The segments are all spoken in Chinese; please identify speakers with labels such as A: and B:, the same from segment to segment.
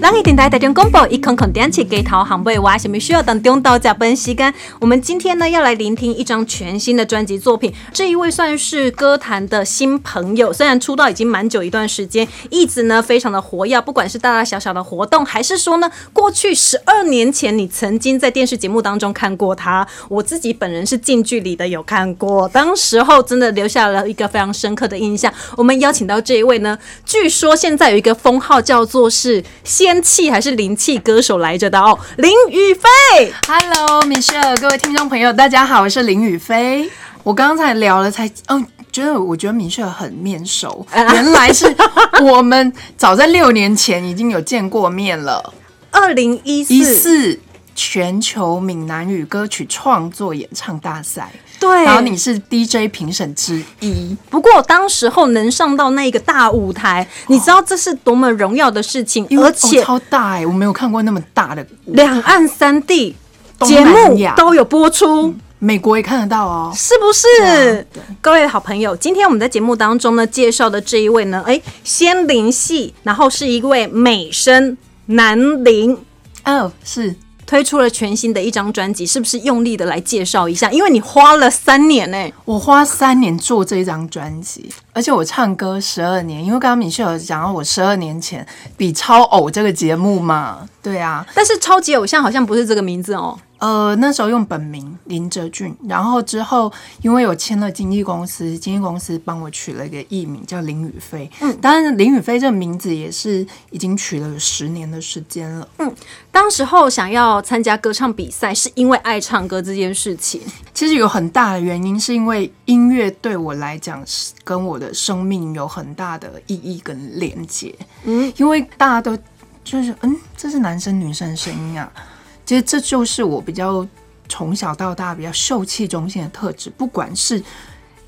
A: 人一电台台中广播，一空空点起鸡头行尾话，什么需要等中到加班时间？我们今天呢要来聆听一张全新的专辑作品。这一位算是歌坛的新朋友，虽然出道已经蛮久一段时间，一直呢非常的活跃，不管是大大小小的活动，还是说呢过去十二年前你曾经在电视节目当中看过他，我自己本人是近距离的有看过，当时候真的留下了一个非常深刻的印象。我们邀请到这一位呢，据说现在有一个封号叫做是仙气还是灵气歌手来着的哦，林雨飞。
B: Hello Michelle，各位听众朋友，大家好，我是林宇飞。我刚才聊了才，嗯，觉得我觉得 Michelle 很面熟，原来是 我们早在六年前已经有见过面了。
A: 二零一四
B: 全球闽南语歌曲创作演唱大赛，
A: 对，
B: 然后你是 DJ 评审之一。
A: 不过当时候能上到那个大舞台，你知道这是多么荣耀的事情，而且
B: 哦、超大哎、我没有看过那么大的舞，
A: 两岸三地
B: 东
A: 节目都有播出。
B: 美国也看得到哦。
A: 是不是？各位好朋友，今天我们在节目当中呢介绍的这一位呢，哎，仙灵系，然后是一位美声男灵，
B: 哦，是
A: 推出了全新的一张专辑，是不是用力的来介绍一下？因为你花了三年呢、
B: 我花三年做这一张专辑，而且我唱歌十二年，因为刚刚米秀有讲到我十二年前比超偶这个节目嘛，对啊，
A: 但是超级偶像好像不是这个名字哦。
B: 呃，那时候用本名林哲俊，然后之后因为有签了经纪公司，经纪公司帮我取了一个艺名叫林雨飞，嗯，当然林雨飞这个名字也是已经取了有十年的时间了。
A: 嗯当时候想要参加歌唱比赛，是因为爱唱歌这件事情。
B: 其实有很大的原因，是因为音乐对我来讲是跟我的生命有很大的意义跟连接。嗯，因为大家都就是嗯，这是男生女生的声音啊。其实这就是我比较从小到大比较秀气中心的特质，不管是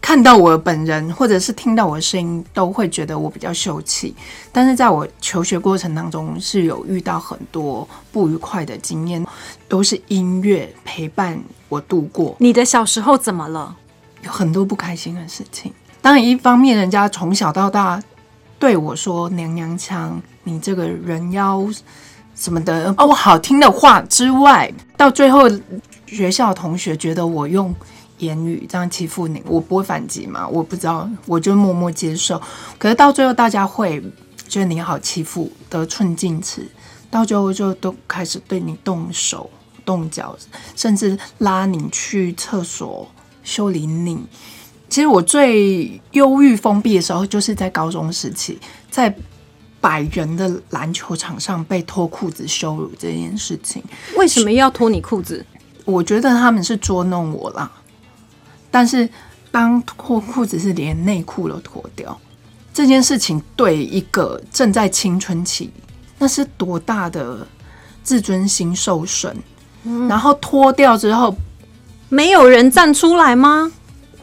B: 看到我本人，或者是听到我的声音，都会觉得我比较秀气。但是在我求学过程当中，是有遇到很多不愉快的经验，都是音乐陪伴我度过。
A: 你的小时候怎么了？
B: 有很多不开心的事情。当然，一方面人家从小到大对我说“娘娘腔”，你这个人妖什么的不好听的话之外，到最后学校同学觉得我用言语这样欺负你，我不会反击嘛？我不知道，我就默默接受。可是到最后，大家会觉得你好欺负，得寸进尺，到最后就都开始对你动手动脚，甚至拉你去厕所修理你。其实我最忧郁封闭的时候，就是在高中时期，在百人的篮球场上被脱裤子羞辱这件事情。
A: 为什么要脱你裤子？
B: 我觉得他们是捉弄我啦，但是当脱裤子是连内裤都脱掉，这件事情对一个正在青春期，那是多大的自尊心受损。然后脱掉之后，
A: 没有人站出来吗？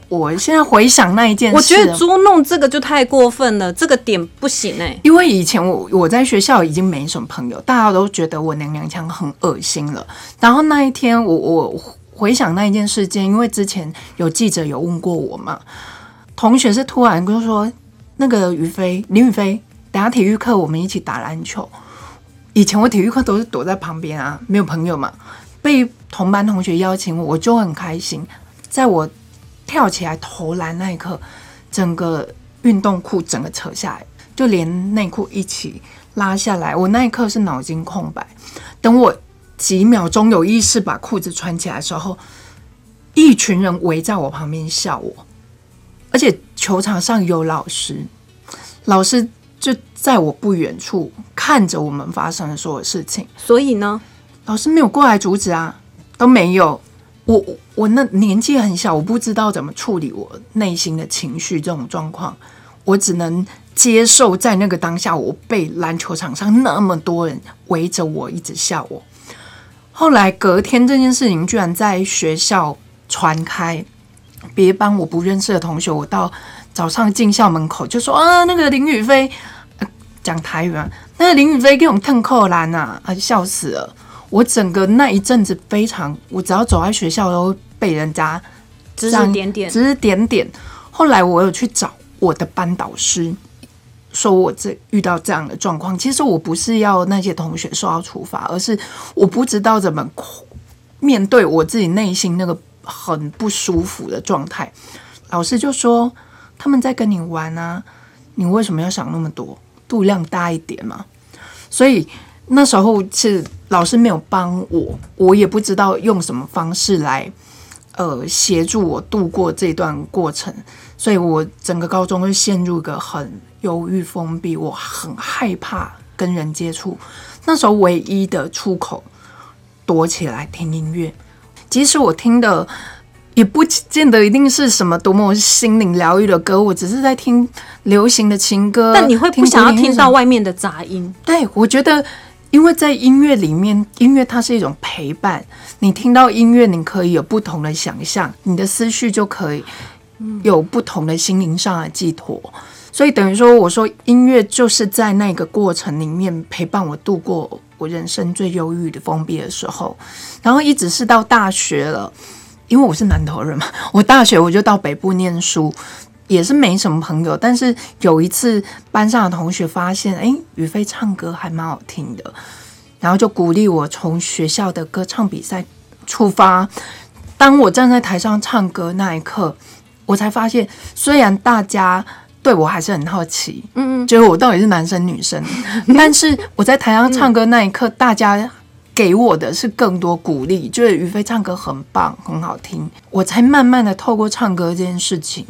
B: 我现在回想那一件事，
A: 我觉得捉弄这个就太过分了，这个点不行哎、
B: 因为以前我我在学校已经没什么朋友，大家都觉得我娘娘腔很恶心了。然后那一天我我回想那一件事件，因为之前有记者有问过我嘛，同学是突然就说那个于飞林宇飞，等下体育课我们一起打篮球。以前我体育课都是躲在旁边啊，没有朋友嘛。被同班同学邀请我，我就很开心。在我跳起来投篮那一刻，整个运动裤整个扯下来，就连内裤一起拉下来。我那一刻是脑筋空白。等我几秒钟有意识把裤子穿起来的时候，一群人围在我旁边笑我，而且球场上有老师，老师就在我不远处看着我们发生的所有事情。
A: 所以呢，
B: 老师没有过来阻止啊，都没有。我我那年纪很小，我不知道怎么处理我内心的情绪这种状况，我只能接受在那个当下，我被篮球场上那么多人围着我，一直笑我。后来隔天这件事情居然在学校传开，别班我不认识的同学，我到早上进校门口就说啊，那个林宇飞讲台语啊，那个林宇飞给我们腾扣篮啊，啊笑死了。我整个那一阵子非常，我只要走在学校都被人家
A: 指指点点，
B: 指指点点。后来我有去找我的班导师，说我这遇到这样的状况，其实我不是要那些同学受到处罚，而是我不知道怎么面对我自己内心那个很不舒服的状态。老师就说他们在跟你玩啊，你为什么要想那么多？度量大一点嘛。所以那时候是老师没有帮我，我也不知道用什么方式来呃协助我度过这段过程，所以我整个高中就陷入一个很忧郁、封闭，我很害怕跟人接触。那时候唯一的出口，躲起来听音乐，即使我听的。也不见得一定是什么多么心灵疗愈的歌，我只是在听流行的情歌。
A: 但你会不想要听到外面的杂音？
B: 对，我觉得，因为在音乐里面，音乐它是一种陪伴。你听到音乐，你可以有不同的想象，你的思绪就可以有不同的心灵上的寄托。所以等于说，我说音乐就是在那个过程里面陪伴我度过我人生最忧郁的封闭的时候，然后一直是到大学了。因为我是南投人嘛，我大学我就到北部念书，也是没什么朋友。但是有一次班上的同学发现，哎，宇飞唱歌还蛮好听的，然后就鼓励我从学校的歌唱比赛出发。当我站在台上唱歌那一刻，我才发现，虽然大家对我还是很好奇，嗯嗯，觉得我到底是男生女生，但是我在台上唱歌那一刻，大家。给我的是更多鼓励，就是于飞唱歌很棒，很好听，我才慢慢的透过唱歌这件事情，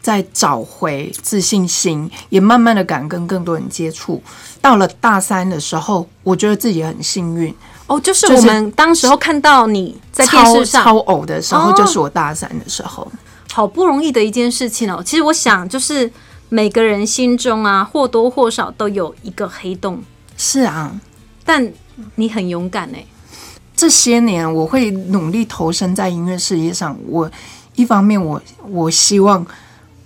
B: 再找回自信心，也慢慢的敢跟更多人接触。到了大三的时候，我觉得自己很幸运
A: 哦，就是我们当时候看到你在电视上
B: 超偶的时候，就是我大三的时候，
A: 好不容易的一件事情哦。其实我想，就是每个人心中啊，或多或少都有一个黑洞。
B: 是啊，
A: 但。你很勇敢哎！
B: 这些年我会努力投身在音乐事业上。我一方面，我我希望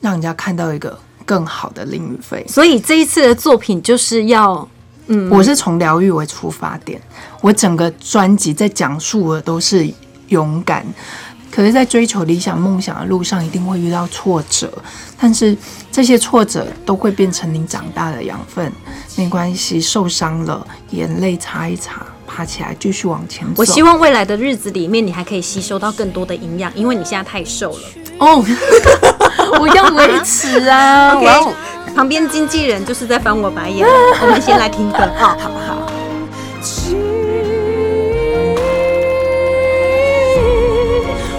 B: 让人家看到一个更好的林雨飞。
A: 所以这一次的作品就是要，
B: 嗯，我是从疗愈为出发点。我整个专辑在讲述的都是勇敢。可是，在追求理想梦想的路上，一定会遇到挫折，但是这些挫折都会变成你长大的养分。没关系，受伤了，眼泪擦一擦，爬起来继续往前走。
A: 我希望未来的日子里面，你还可以吸收到更多的营养，因为你现在太瘦了。
B: 哦，我要维持啊
A: 旁边经纪人就是在翻我白眼。我们先来听歌，好不好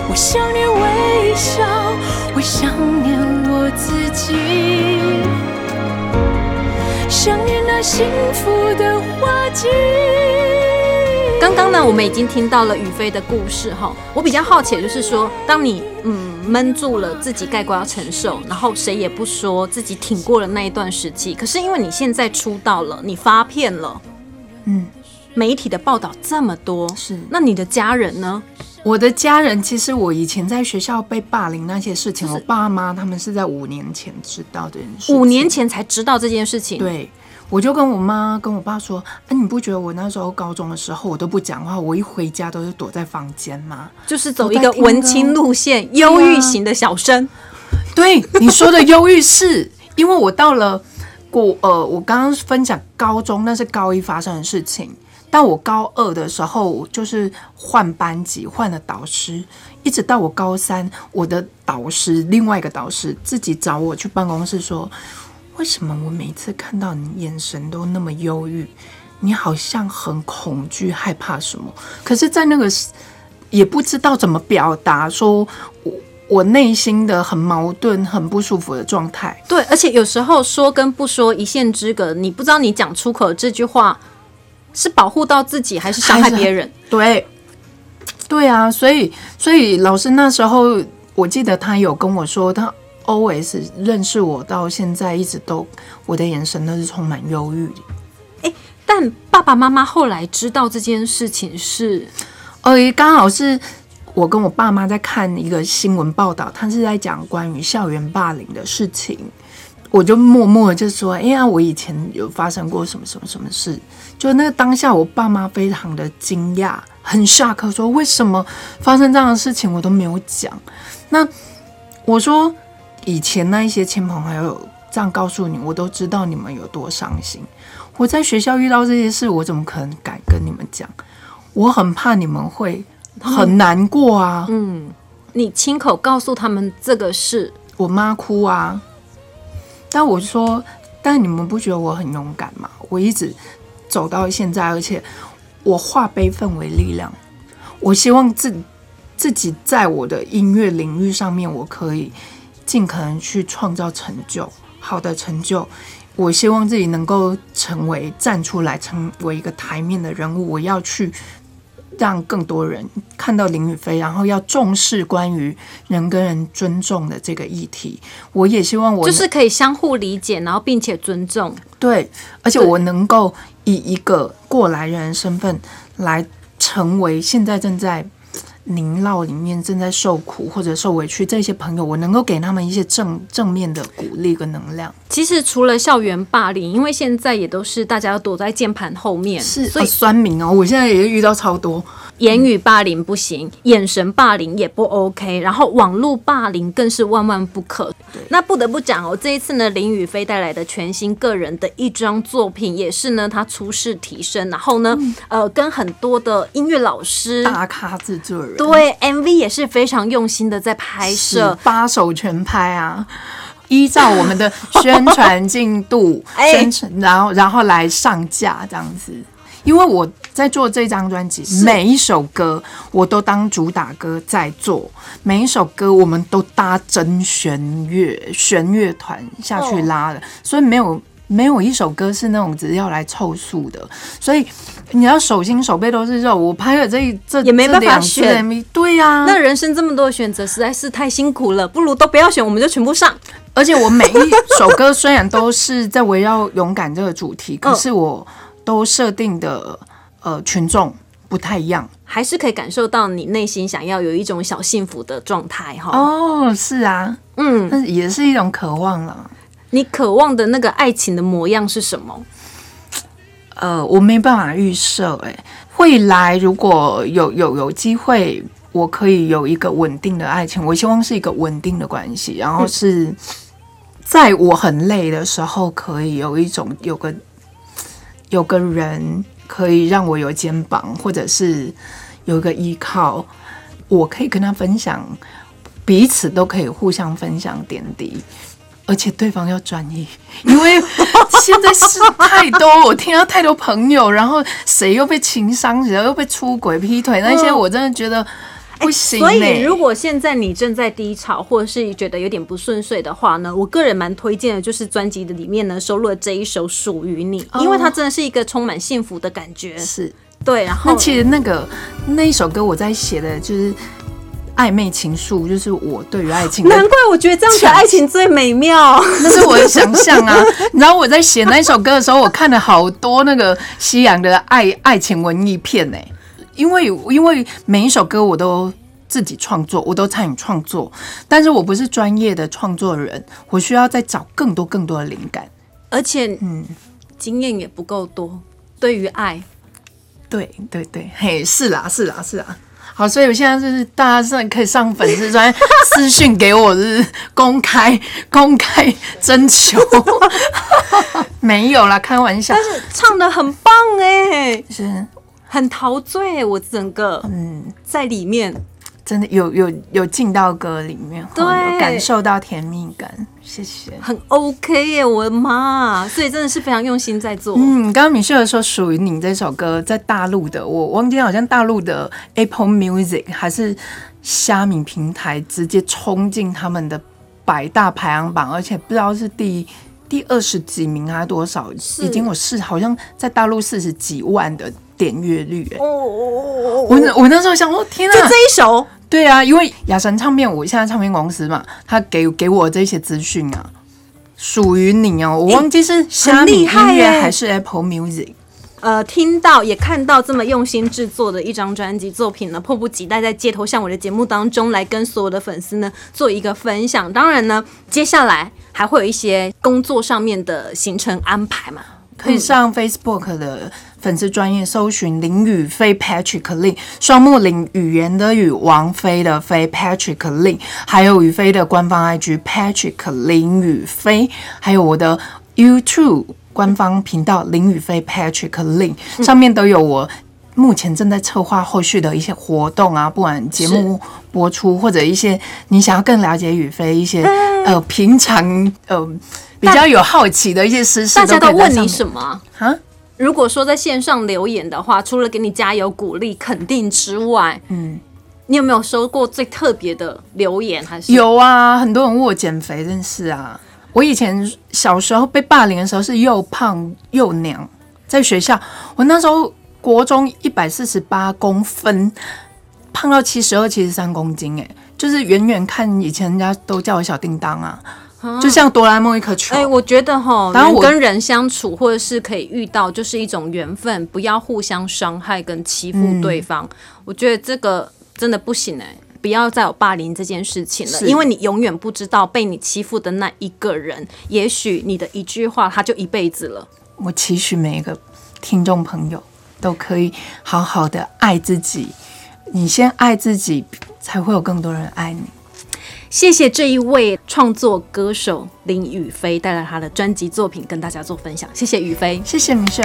A: 我。想念微笑，我想念我自己，想念那幸福的花季。刚刚呢，我们已经听到了宇飞的故事哈。我比较好奇，就是说，当你嗯闷住了自己，盖过要承受，然后谁也不说自己挺过了那一段时期。可是因为你现在出道了，你发片了，嗯，媒体的报道这么多，
B: 是
A: 那你的家人呢？
B: 我的家人其实我以前在学校被霸凌那些事情，我爸妈他们是在五年前知道这件事。
A: 五年前才知道这件事情。
B: 对，我就跟我妈跟我爸说：“哎，你不觉得我那时候高中的时候我都不讲话，我一回家都是躲在房间吗？
A: 就是走一个文青路线，忧郁型的小生。”
B: 对你说的忧郁是因为我到了过呃，我刚刚分享高中那是高一发生的事情。到我高二的时候，就是换班级，换了导师，一直到我高三，我的导师另外一个导师自己找我去办公室说：“为什么我每次看到你眼神都那么忧郁？你好像很恐惧、害怕什么？可是，在那个也不知道怎么表达，说我我内心的很矛盾、很不舒服的状态。
A: 对，而且有时候说跟不说一线之隔，你不知道你讲出口这句话。”是保护到自己还是伤害别人？
B: 对，对啊，所以所以老师那时候，我记得他有跟我说，他 always 认识我到现在，一直都我的眼神都是充满忧郁。
A: 哎，但爸爸妈妈后来知道这件事情是，
B: 呃，刚好是我跟我爸妈在看一个新闻报道，他是在讲关于校园霸凌的事情。我就默默的就说：“哎呀，我以前有发生过什么什么什么事。”就那个当下，我爸妈非常的惊讶，很 shock，说：“为什么发生这样的事情，我都没有讲？”那我说：“以前那一些亲朋好友这样告诉你，我都知道你们有多伤心。我在学校遇到这些事，我怎么可能敢跟你们讲？我很怕你们会很难过啊。
A: 嗯，你亲口告诉他们这个事，
B: 我妈哭啊。但我说，但你们不觉得我很勇敢吗？我一直走到现在，而且我化悲愤为力量。我希望自自己在我的音乐领域上面，我可以尽可能去创造成就，好的成就。我希望自己能够成为站出来，成为一个台面的人物。我要去让更多人看到林宇飞，然后要重视关于人跟人尊重的这个议题。我也希望我
A: 就是可以相互理解，然后并且尊重。
B: 对，而且我能够以一个过来人身份来成为现在正在。凝酪里面正在受苦或者受委屈这些朋友，我能够给他们一些正正面的鼓励跟能量。
A: 其实除了校园霸凌，因为现在也都是大家躲在键盘后面，
B: 是所以酸民哦，我现在也遇到超多。
A: 言语霸凌不行，眼神霸凌也不 OK，然后网络霸凌更是万万不可。那不得不讲哦，这一次呢，林宇飞带来的全新个人的一张作品，也是呢他出世提升，然后呢，呃，跟很多的音乐老师、
B: 大咖制作人，
A: 对 MV 也是非常用心的在拍摄，
B: 八首全拍啊，依照我们的宣传进度，宣传，然后然后来上架这样子。因为我在做这张专辑，每一首歌我都当主打歌在做，每一首歌我们都搭真弦乐、弦乐团下去拉的，所以没有没有一首歌是那种只是要来凑数的。所以你要手心手背都是肉，我拍了这这
A: 也没办法选，
B: 对呀。
A: 那人生这么多的选择实在是太辛苦了，不如都不要选，我们就全部上。
B: 而且我每一首歌虽然都是在围绕勇敢这个主题，可是我。都设定的呃群众不太一样，
A: 还是可以感受到你内心想要有一种小幸福的状态哈。
B: 哦，是啊，嗯，但是也是一种渴望了。
A: 你渴望的那个爱情的模样是什么？
B: 呃，我没办法预设，哎，未来如果有有有机会，我可以有一个稳定的爱情，我希望是一个稳定的关系，然后是在我很累的时候，可以有一种有个。有个人可以让我有肩膀，或者是有一个依靠，我可以跟他分享，彼此都可以互相分享点滴，而且对方要专一，因为现在事太多，我听到太多朋友，然后谁又被情伤，谁又被出轨、劈腿那些，我真的觉得。不行。
A: 所以，如果现在你正在低潮，或者是觉得有点不顺遂的话呢，我个人蛮推荐的，就是专辑的里面呢收录了这一首《属于你》，因为它真的是一个充满幸福的感觉。
B: 是
A: 对，然后
B: 那其实那个那一首歌我在写的就是暧昧情愫，就是我对于爱情。
A: 难怪我觉得这样的爱情最美妙，
B: 那是我的想象啊。你知道我在写那一首歌的时候，我看了好多那个西洋的爱 爱情文艺片呢。因为因为每一首歌我都自己创作，我都参与创作，但是我不是专业的创作人，我需要再找更多更多的灵感，
A: 而且嗯，经验也不够多。对于爱，
B: 对对对，嘿，是啦是啦是啦。好，所以我现在就是大家上可以上粉丝专私讯给我，就是公开公开征求，没有啦，开玩笑。
A: 但是唱的很棒哎，
B: 是。
A: 很陶醉，我整个嗯在里面
B: 真的有有有进到歌里面，对，感受到甜蜜感。谢谢，
A: 很 OK 耶，我的妈！所以真的是非常用心在做。
B: 嗯，刚刚米秀说属于你这首歌在大陆的，我忘记好像大陆的 Apple Music 还是虾米平台直接冲进他们的百大排行榜，而且不知道是第第二十几名还是多少，已经有四好像在大陆四十几万的。点阅率哎，我我那时候想说，天啊，
A: 就这一首，
B: 对啊，因为雅神唱片，我现在唱片公司嘛，他给给我这些资讯啊，属于你哦，我忘记是虾米音乐还是 Apple Music，
A: 呃，听到也看到这么用心制作的一张专辑作品呢，迫不及待在街头向我的节目当中来跟所有的粉丝呢做一个分享。当然呢，接下来还会有一些工作上面的行程安排嘛。
B: 可以上 Facebook 的粉丝专业搜寻林宇飞 Patrick Lin，双木林语言的语，王菲的菲 Patrick Lin，还有宇飞的官方 IG Patrick 林宇飞，还有我的 YouTube 官方频道林宇飞 Patrick Lin，上面都有我。目前正在策划后续的一些活动啊，不管节目播出或者一些你想要更了解宇飞一些呃平常呃比较有好奇的一些私事，
A: 大家都问你什么？
B: 啊？
A: 如果说在线上留言的话，除了给你加油鼓励、肯定之外，嗯，你有没有收过最特别的留言？还是
B: 有啊，很多人问我减肥这件事啊。我以前小时候被霸凌的时候是又胖又娘，在学校我那时候。国中一百四十八公分，胖到七十二、七十三公斤，哎，就是远远看以前人家都叫我小叮当啊，就像哆啦 A 梦一颗球。
A: 哎，我觉得哈，人跟人相处或者是可以遇到，就是一种缘分，不要互相伤害跟欺负对方。我觉得这个真的不行哎，不要再有霸凌这件事情了，因为你永远不知道被你欺负的那一个人，也许你的一句话他就一辈子了。
B: 我期许每一个听众朋友。都可以好好的爱自己，你先爱自己，才会有更多人爱你。
A: 谢谢这一位创作歌手林宇飞带来他的专辑作品跟大家做分享，谢谢宇飞，
B: 谢谢明雪。